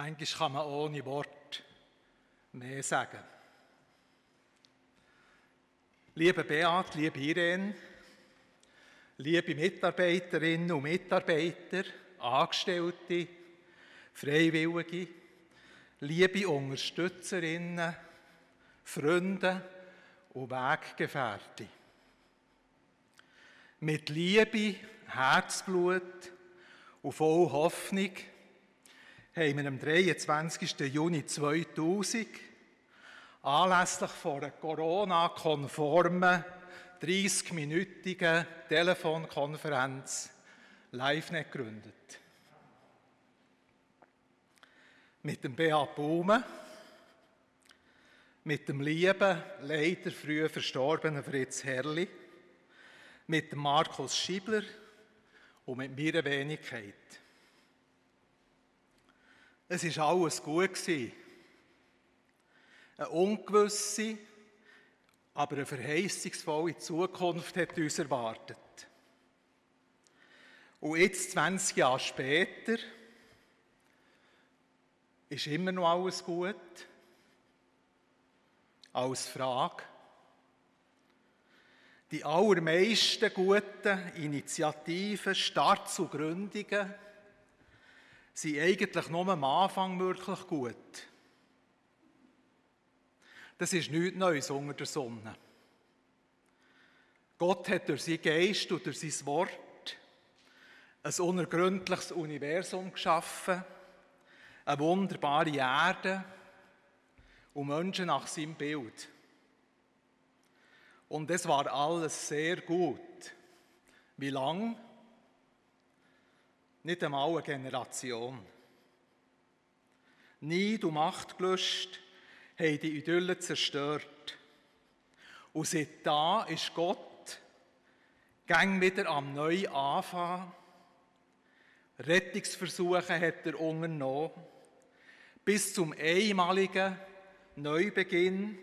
Manchmal kann man ohne Wort mehr sagen. Liebe Beat, liebe Irene, liebe Mitarbeiterinnen und Mitarbeiter, Angestellte, Freiwillige, liebe Unterstützerinnen, Freunde und Weggefährte. Mit Liebe, Herzblut und voll Hoffnung haben wir am 23. Juni 2000 anlässlich von einer Corona-konformen 30-minütigen Telefonkonferenz LiveNet gegründet. Mit dem Beat Baume, mit dem lieben, leider früh verstorbenen Fritz Herrli, mit dem Markus Schiebler und mit meiner Wenigkeit. Es war alles gut. Eine ungewisse, aber eine verheißungsvolle Zukunft hat uns erwartet. Und jetzt, 20 Jahre später, ist immer noch alles gut? Als Frage. Die allermeisten guten Initiativen, Starts und Gründungen sind eigentlich nur am Anfang wirklich gut. Das ist nichts Neues unter der Sonne. Gott hat durch seinen Geist und durch sein Wort ein unergründliches Universum geschaffen, eine wunderbare Erde und Menschen nach seinem Bild. Und es war alles sehr gut. Wie lang? Nicht einmal eine Generation. Neid und Machtgelust haben die Idylle zerstört. Und seit da ist Gott gang wieder am neuen Anfang. Rettungsversuche hat er unternommen, bis zum einmaligen Neubeginn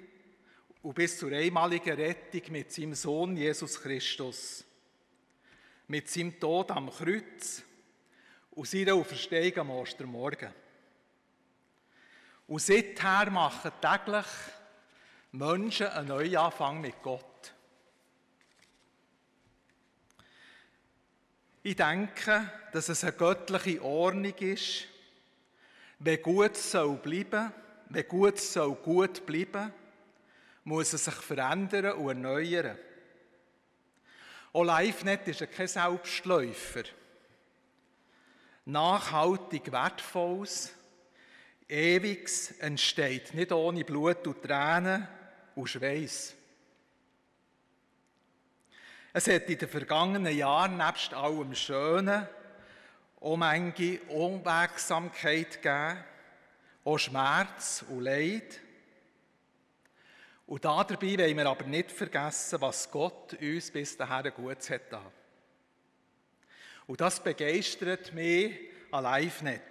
und bis zur einmaligen Rettung mit seinem Sohn Jesus Christus. Mit seinem Tod am Kreuz und seiner Auferstehung am Ostermorgen. Und seither machen täglich Menschen einen Neuanfang mit Gott. Ich denke, dass es eine göttliche Ordnung ist, wenn gut soll bleiben, wenn gut soll gut bleiben, muss es sich verändern und erneuern. Auch LiveNet ist kein Selbstläufer. Nachhaltig Wertvolles, Ewiges entsteht nicht ohne Blut und Tränen und Schweiß. Es hat in den vergangenen Jahren nebst allem Schönen auch manche Unwegsamkeit gegeben, auch Schmerz und Leid. Und dabei wollen wir aber nicht vergessen, was Gott uns bis dahin Gutes hat. Und das begeistert mich an LiveNet.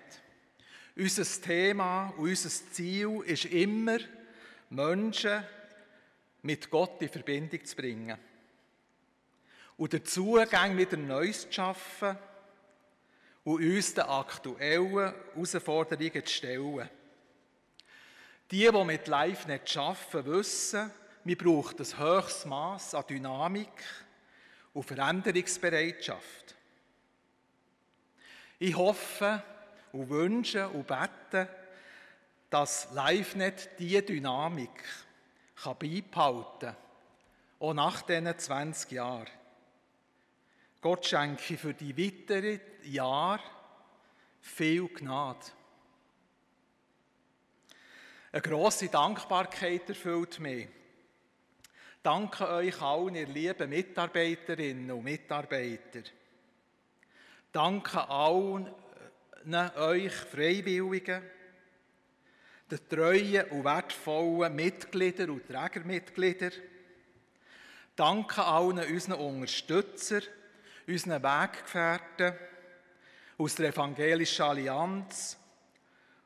Unser Thema und unser Ziel ist immer, Menschen mit Gott in Verbindung zu bringen. Und den Zugang wieder Neues zu schaffen und uns den aktuellen Herausforderungen zu stellen. Die, die mit LiveNet arbeiten, wissen, wir brauchen ein höchstes Maß an Dynamik und Veränderungsbereitschaft. Ich hoffe und wünsche und bete, dass LiveNet diese Dynamik kann beibehalten kann, auch nach diesen 20 Jahren. Gott schenke für die weiteren Jahre viel Gnade. Eine grosse Dankbarkeit erfüllt mich. Danke euch allen, ihr lieben Mitarbeiterinnen und Mitarbeiter. Danke allen euch Freiwilligen, den treuen und wertvollen Mitgliedern und Trägermitgliedern. Danke allen unseren Unterstützern, unseren Weggefährten aus der Evangelischen Allianz,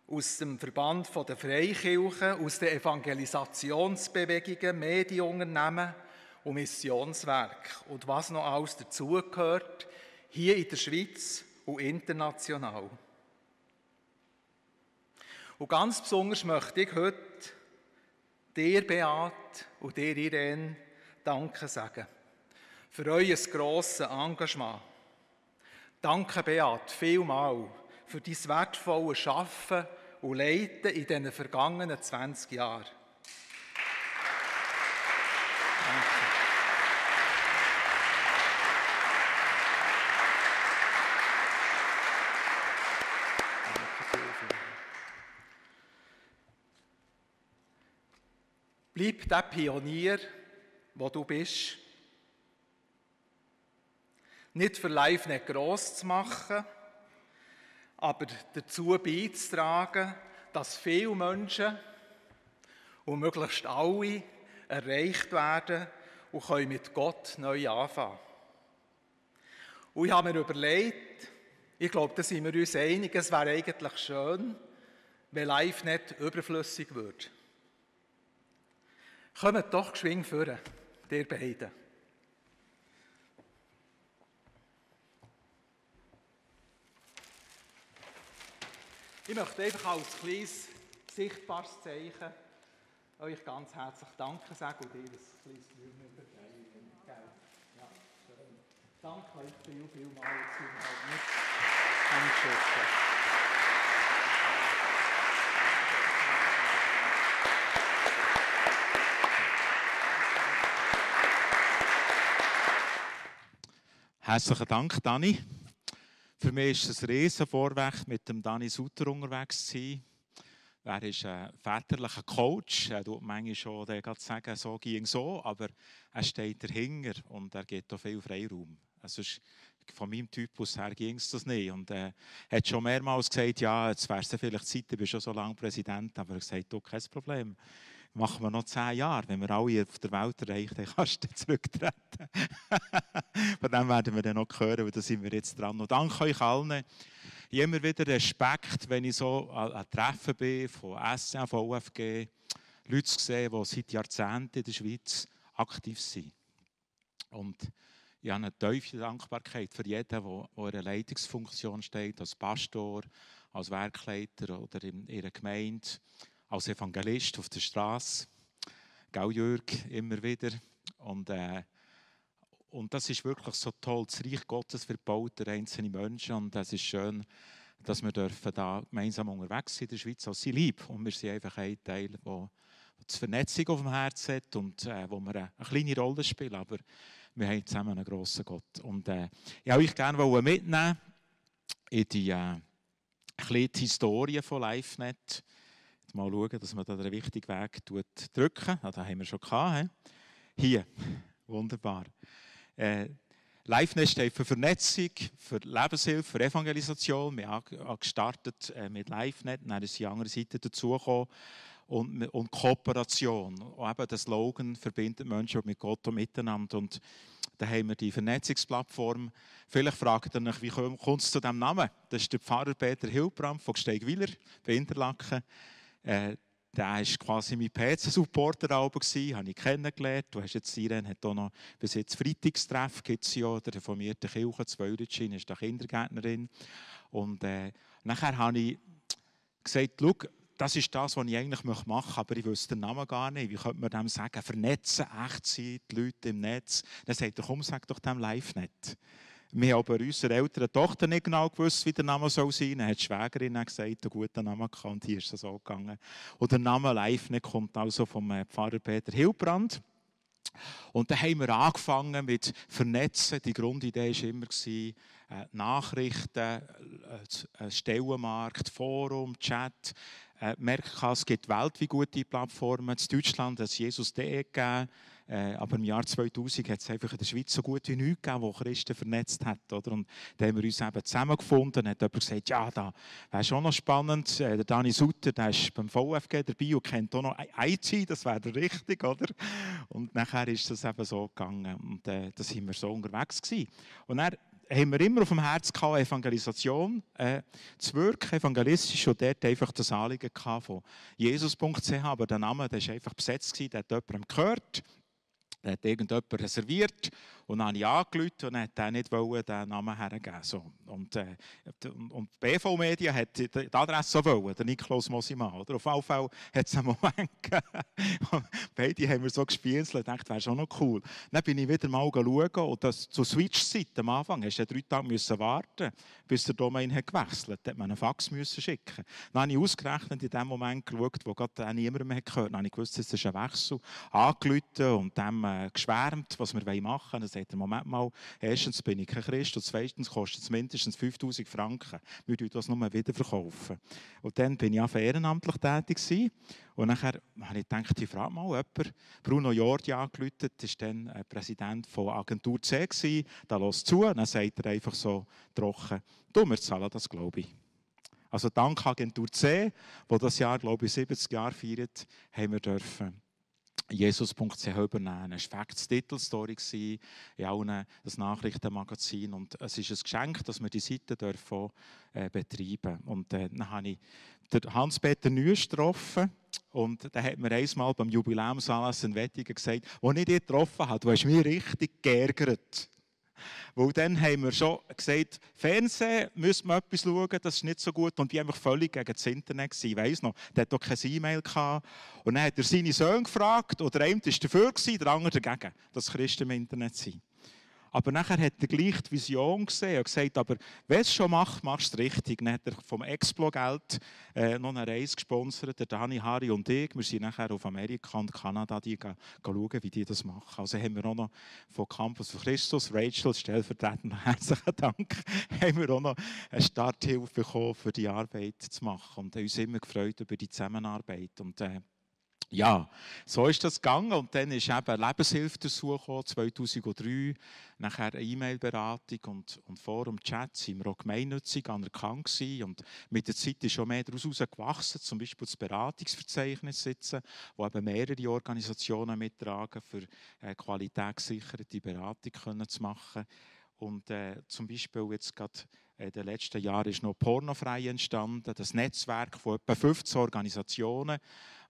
aus dem Verband der Freikirchen, aus den Evangelisationsbewegungen, Medienunternehmen und Missionswerk und was noch alles dazugehört, hier in der Schweiz und international. Und ganz besonders möchte ich heute dir, Beat, und dir, Irene, Danke sagen für euer grosses Engagement. Danke, Beat, vielmal für dein wertvolle Schaffen und Leiten in den vergangenen 20 Jahren. Bleib der Pionier, wo du bist. Nicht für live nicht gross zu machen, aber dazu beizutragen, dass viele Menschen und möglichst alle erreicht werden und können mit Gott neu anfangen. Und ich habe mir überlegt, ich glaube, da sind wir uns einig, es wäre eigentlich schön, wenn live nicht überflüssig würde. Kommt doch geschwind führen, ihr beiden. Ich möchte einfach als kleines sichtbares Zeichen euch ganz herzlich Danke sagen und dir ein kleines Blümchen übergeben. Ja, schön. Danke euch viel, viel mal, dass ihr halt nicht angeschüttet Herzlichen Dank, Dani. Für mich ist es ein Riesenvorweg, mit dem Dani Sutter unterwegs zu sein. Er ist ein väterlicher Coach. Er tut manchmal schon sagen, so ging so, aber er steht dahinter und er gibt auch viel Freiraum. Also von meinem Typus her ging es das nicht. Und er äh, hat schon mehrmals gesagt, ja, jetzt wäre es vielleicht Zeit, ich bin schon so lange Präsident, aber er hat gesagt, du, kein Problem machen wir noch zehn Jahre. Wenn wir alle auf der Welt erreichen, dann kannst du zurücktreten. Von dem werden wir dann noch hören, weil da sind wir jetzt dran. Und danke euch allen. Ich habe immer wieder Respekt, wenn ich so an Treffen bin von SN, von OFG, Leute sehe, die seit Jahrzehnten in der Schweiz aktiv sind. Und ich habe eine tiefe Dankbarkeit für jeden, der in einer Leitungsfunktion steht, als Pastor, als Werkleiter oder in ihrer Gemeinde als Evangelist auf der Straße. Gell, Jörg, immer wieder. Und, äh, und das ist wirklich so toll. Das Reich Gottes gebaut durch einzelne Menschen. Und es ist schön, dass wir dürfen da gemeinsam unterwegs sind in der Schweiz als sie lieb. Und wir sind einfach ein Teil, der die Vernetzung auf dem Herzen hat und äh, wo wir eine, eine kleine Rolle spielen. Aber wir haben zusammen einen grossen Gott. Und äh, ich wollte euch gerne mitnehmen in die, äh, Historie von LiveNet mal schauen, dass man da den wichtigen Weg drücken. Ah, da haben wir schon gehabt. He? Hier, wunderbar. Äh, LiveNet steht für Vernetzung, für Lebenshilfe, für Evangelisation. Wir haben gestartet äh, mit LiveNet, dann ist die andere Seite dazugekommen. Und, und Kooperation. Und eben der Slogan verbindet Menschen mit Gott und miteinander. Und da haben wir die Vernetzungsplattform. Vielleicht fragt ihr euch, wie kommt es zu diesem Namen? Das ist der Pfarrer Peter Hilbrand von Gsteigwiller bei Interlaken. Äh, der war quasi mein PC-Supporter, habe ich kennengelernt. Du hast jetzt Irene hat auch noch bis jetzt Freitagstreff, gibt es ja, der reformierten Kirche, Zwölritschin, ist da Kindergärtnerin. Und äh, nachher habe ich gesagt, das ist das, was ich eigentlich machen möchte, aber ich wüsste den Namen gar nicht. Wie könnte man dem sagen? Vernetzen, echt sein, die Leute im Netz. Dann sagt er, komm, sag doch dem Live-Net. Wir haben aber unserer älteren Tochter nicht genau gewusst, wie der Name soll sein soll. Dann hat die Schwägerin gesagt, einen guten Namen und hier ist es so gegangen. Und der Name Live kommt also vom äh, Pfarrer Peter Hilbrand. Und dann haben wir angefangen mit Vernetzen. Die Grundidee war immer, äh, Nachrichten, äh, Stellenmarkt, Forum, Chat. Merken es gibt weltweit gute Plattformen. In Deutschland hat es Jesus.de gegeben. Äh, aber im Jahr 2000 hat es einfach in der Schweiz so gut wie nichts gegeben, wo Christen vernetzt hat. Oder? Und da haben wir uns eben zusammengefunden. Dann hat jemand gesagt, ja, da wäre schon noch spannend. Äh, der Dani Sutter, der ist beim VfG dabei und kennt auch noch IT, das wäre richtig, oder? Und nachher ist das eben so gegangen. Und äh, da sind wir so unterwegs gewesen. Und dann haben wir immer auf dem Herz gehabt, Evangelisation äh, zu wirken, evangelistisch, und dort einfach das Anliegen von Jesus.ch, aber der Name der ist einfach besetzt gewesen, der hat jemandem gehört, da hat irgendjemand reserviert Und dann habe ich angerufen und hat er nicht wollen, den Namen hergeben. So. Und, äh, und BV Media hat die, Adresse so wollen, der Nikolaus Mosimann. Oder? Auf jeden Fall hat es einen Moment gegeben. Beide haben wir so gespielt und gedacht, wäre schon noch cool. Dann bin ich wieder mal schauen und das zur Switch-Zeit am Anfang musste drei Tage müssen warten, bis der Domain hat gewechselt hat. Musste man einen Fax müssen schicken. Dann habe ich ausgerechnet in dem Moment geschaut, wo gerade niemand mehr gehört. Dann habe ich gewusst, es ist ein Wechsel. Angerufen und dem äh, geschwärmt, was wir machen wollen. Sagt er, Moment mal, erstens bin ich kein Christ und zweitens kostet es mindestens 5000 Franken. Wir verkaufen das nur wieder. verkaufen. Und dann bin ich auch ehrenamtlich tätig gewesen. Und nachher habe ich gedacht, ich frage mal jemanden. Bruno Jordi angerufen, war dann äh, Präsident von Agentur C. Gewesen. Da los zu. Und dann sagt er einfach so trocken, du, wir zahlen das, glaube ich. Also dank Agentur C, wo das Jahr, glaube ich, 70 Jahre feiert, haben wir dürfen Jesus.ch übernehmen. Es war eine Titelstory in allen das Nachrichtenmagazin und es ist ein Geschenk, dass wir die Seite dürfen, äh, betreiben Und äh, dann habe ich Hans-Peter Nüsch getroffen und der hat mir einmal beim Jubiläumsanlass in Wettigen gesagt, als ich dich getroffen habe, du hast mich richtig geärgert. Weil dann haben wir schon gesagt, Fernsehen müssen wir etwas schauen, das ist nicht so gut. Und die haben völlig gegen das Internet. Ich weiss noch, der hat doch keine E-Mail gehabt. Und dann hat er seine Söhne gefragt, oder einer war dafür, der andere dagegen, dass Christen im Internet sind. Aber nachher hat er gleich die Vision gesehen und gesagt, aber wenn es schon macht, machst du es richtig. Dann hat er vom Explo-Geld äh, noch eine Reise gesponsert, der Dani, Harry und ich. Wir sind nachher auf Amerika und Kanada die gehen, schauen, wie die das machen. Also haben wir auch noch von Campus für Christus, Rachel, stellvertretend herzlichen Dank, haben wir auch noch eine Starthilfe bekommen, für die Arbeit zu machen. Und uns immer gefreut über die Zusammenarbeit. Und, äh, ja, so ist das gegangen und dann ist eben Lebenshilfe dazu 2003, nachher eine E-Mail-Beratung und, und Forum-Chat sind wir auch gemeinnützig anerkannt gewesen und mit der Zeit ist schon mehr daraus gewachsen, zum Beispiel das Beratungsverzeichnis sitzen, wo eben mehrere Organisationen mittragen, für äh, qualitätsgesicherte Beratung können zu machen. Und äh, zum Beispiel jetzt gerade in den letzten Jahren ist noch Pornofrei entstanden, das Netzwerk von etwa 15 Organisationen,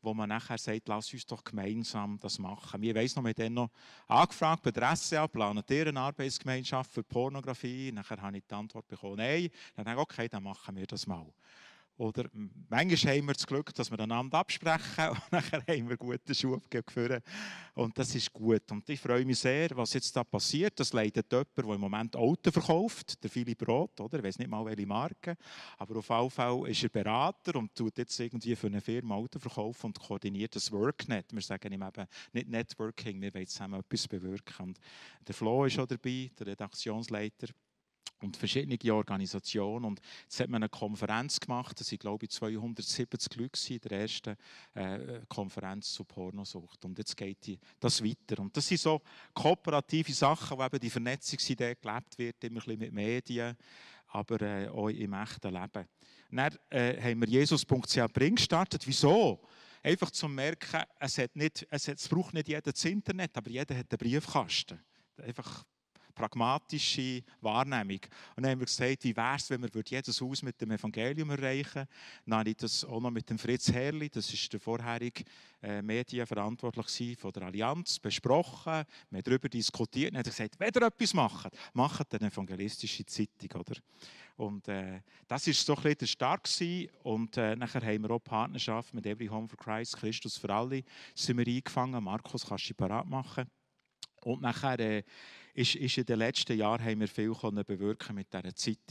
wo man nachher sagt, lass uns doch gemeinsam das machen. Wir weiss noch, wir haben noch angefragt bei der SCA, planet ihr eine Arbeitsgemeinschaft für Pornografie? Nachher habe ich die Antwort bekommen, nein. Dann habe ich okay, dann machen wir das mal. Oder manchmal haben wir das Glück, dass wir einander absprechen und nachher haben wir gute Schuhe geführt. Und das ist gut. Und ich freue mich sehr, was jetzt da passiert. Das leitet jemand, der im Moment Auto verkauft, der Philipp Roth, oder? Ich weiß nicht mal, welche Marke. Aber auf jeden Fall ist er Berater und tut jetzt irgendwie für eine Firma Auto verkaufen und koordiniert das Worknet. Wir sagen ihm eben nicht Networking, wir wollen zusammen etwas bewirken. Und der Flo ist auch dabei, der Redaktionsleiter und verschiedene Organisationen. Und jetzt hat man eine Konferenz gemacht, das sind, glaube ich, 270 Leute in der ersten äh, Konferenz zu Pornosucht. Und jetzt geht die, das weiter. Und das sind so kooperative Sachen, wo eben die Vernetzungsidee gelebt wird, immer ein bisschen mit Medien, aber äh, auch im echten Leben. Dann äh, haben wir Jesus.ch Bring gestartet. Wieso? Einfach zu merken, es, hat nicht, es, hat, es braucht nicht jeder das Internet, aber jeder hat einen Briefkasten. Einfach pragmatische Wahrnehmung. Und dann haben wir gesagt, wie wäre es, wenn wir jedes Haus mit dem Evangelium erreichen würden. Dann habe ich das auch noch mit dem Fritz Herrli, das ist der vorherige äh, Medienverantwortliche von der Allianz, besprochen. Wir haben darüber diskutiert und hat gesagt, wenn ihr etwas macht, macht eine evangelistische Zeitung. Oder? Und äh, das war so ein bisschen der Start gewesen. Und äh, nachher haben wir auch Partnerschaft mit Every Home for Christ, Christus für alle, sind wir eingefangen. Markus, kannst du parat machen? Und nachher äh, ist, ist in den letzten Jahren haben wir viel bewirken mit dieser Zeitung.